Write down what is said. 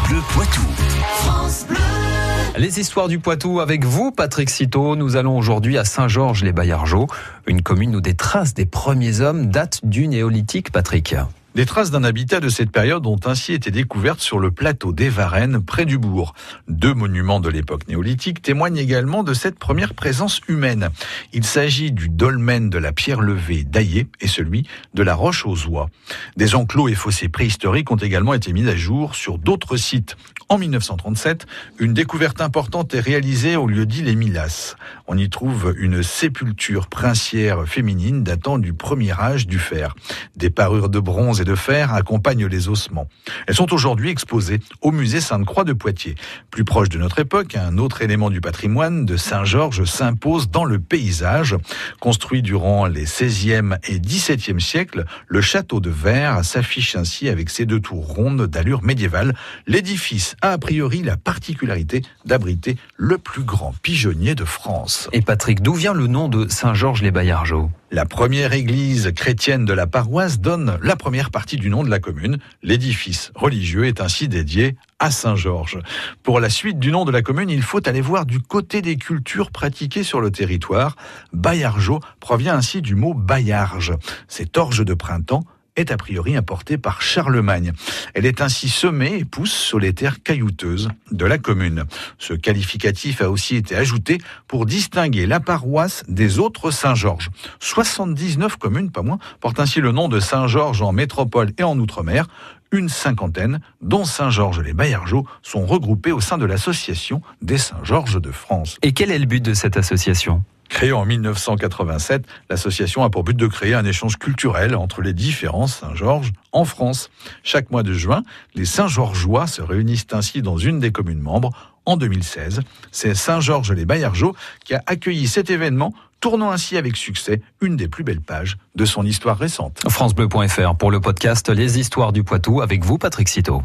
France Bleu Poitou. Les histoires du Poitou avec vous, Patrick Citeau. Nous allons aujourd'hui à Saint-Georges-les-Baillargeaux, une commune où des traces des premiers hommes datent du néolithique, Patrick. Des traces d'un habitat de cette période ont ainsi été découvertes sur le plateau des Varennes, près du bourg. Deux monuments de l'époque néolithique témoignent également de cette première présence humaine. Il s'agit du dolmen de la pierre levée d'Aillé et celui de la roche aux oies. Des enclos et fossés préhistoriques ont également été mis à jour sur d'autres sites. En 1937, une découverte importante est réalisée au lieu dit Les Milas. On y trouve une sépulture princière féminine datant du premier âge du fer. Des parures de bronze et de fer accompagnent les ossements. Elles sont aujourd'hui exposées au musée Sainte-Croix de Poitiers. Plus proche de notre époque, un autre élément du patrimoine de Saint-Georges s'impose dans le paysage. Construit durant les 16e et 17e siècles, le château de Verre s'affiche ainsi avec ses deux tours rondes d'allure médiévale. L'édifice a a priori la particularité d'abriter le plus grand pigeonnier de France. Et Patrick, d'où vient le nom de Saint-Georges-les-Baillargeaux la première église chrétienne de la paroisse donne la première partie du nom de la commune. L'édifice religieux est ainsi dédié à Saint-Georges. Pour la suite du nom de la commune, il faut aller voir du côté des cultures pratiquées sur le territoire. Baillargeau provient ainsi du mot baillarge. C'est orge de printemps est a priori importée par Charlemagne. Elle est ainsi semée et pousse sur les terres caillouteuses de la commune. Ce qualificatif a aussi été ajouté pour distinguer la paroisse des autres Saint-Georges. 79 communes, pas moins, portent ainsi le nom de Saint-Georges en métropole et en outre-mer. Une cinquantaine, dont Saint-Georges-les-Baillargeaux, sont regroupés au sein de l'association des Saint-Georges de France. Et quel est le but de cette association? Créée en 1987, l'association a pour but de créer un échange culturel entre les différents Saint-Georges en France. Chaque mois de juin, les Saint-Georgeois se réunissent ainsi dans une des communes membres. En 2016, c'est Saint-Georges-les-Baillargeaux qui a accueilli cet événement tournant ainsi avec succès une des plus belles pages de son histoire récente. FranceBleu.fr pour le podcast Les histoires du Poitou avec vous, Patrick Citeau.